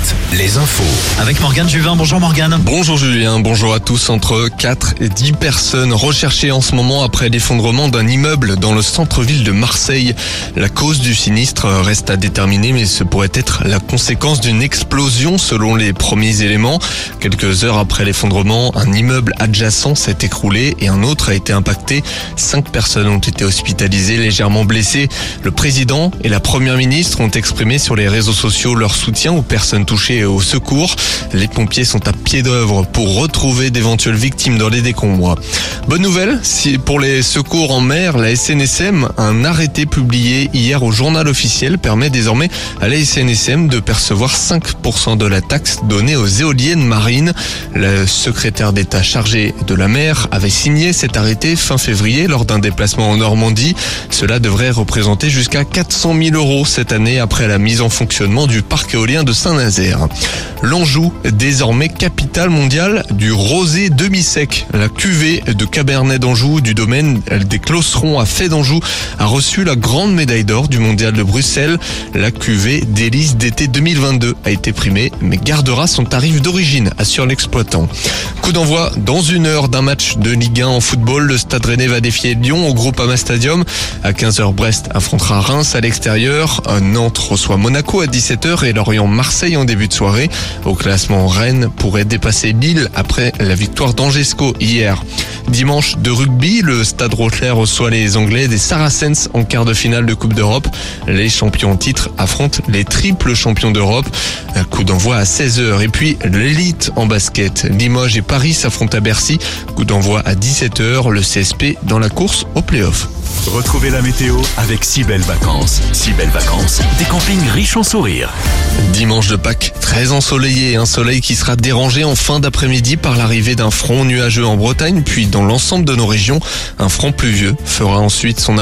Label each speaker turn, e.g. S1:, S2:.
S1: Minute. Les infos.
S2: Avec Morgane Juvin. Bonjour Morgane.
S3: Bonjour Julien, bonjour à tous. Entre 4 et 10 personnes recherchées en ce moment après l'effondrement d'un immeuble dans le centre-ville de Marseille. La cause du sinistre reste à déterminer, mais ce pourrait être la conséquence d'une explosion selon les premiers éléments. Quelques heures après l'effondrement, un immeuble adjacent s'est écroulé et un autre a été impacté. Cinq personnes ont été hospitalisées, légèrement blessées. Le président et la première ministre ont exprimé sur les réseaux sociaux leur soutien aux personnes touchées et au secours. Les pompiers sont à pied d'œuvre pour retrouver d'éventuelles victimes dans les décombres. Bonne nouvelle, pour les secours en mer, la SNSM, un arrêté publié hier au journal officiel permet désormais à la SNSM de percevoir 5% de la taxe donnée aux éoliennes marines. Le secrétaire d'État chargé de la mer avait signé cet arrêté fin février lors d'un déplacement en Normandie. Cela devrait représenter jusqu'à 400 000 euros cette année après la mise en fonctionnement du parc éolien de Saint-Nazaire. L'Anjou, désormais capitale mondiale du rosé demi-sec. La cuvée de Cabernet d'Anjou du domaine des Closerons à Fait d'Anjou a reçu la grande médaille d'or du mondial de Bruxelles. La cuvée délice d'été 2022 a été primée, mais gardera son tarif d'origine, assure l'exploitant. Coup d'envoi dans une heure d'un match de Ligue 1 en football. Le Stade Rennais va défier Lyon au Groupama Stadium. À 15h, Brest affrontera Reims à l'extérieur. Nantes reçoit Monaco à 17h et Lorient-Marseille en début de soirée. Au classement, Rennes pourrait dépasser Lille après la victoire d'Angesco hier. Dimanche de rugby, le Stade Rochelet reçoit les Anglais des Saracens en quart de finale de Coupe d'Europe. Les champions en titre affrontent les triples champions d'Europe. Coup d'envoi à 16h. Et puis l'élite en basket. Limoges et Paris s'affrontent à Bercy. Coup d'envoi à 17h. Le CSP dans la course au play-off.
S1: Retrouvez la météo avec si belles vacances. Si belles vacances, des campings riches en sourires.
S3: Dimanche de Pâques, très ensoleillé, un soleil qui sera dérangé en fin d'après-midi par l'arrivée d'un front nuageux en Bretagne, puis dans l'ensemble de nos régions, un front pluvieux fera ensuite son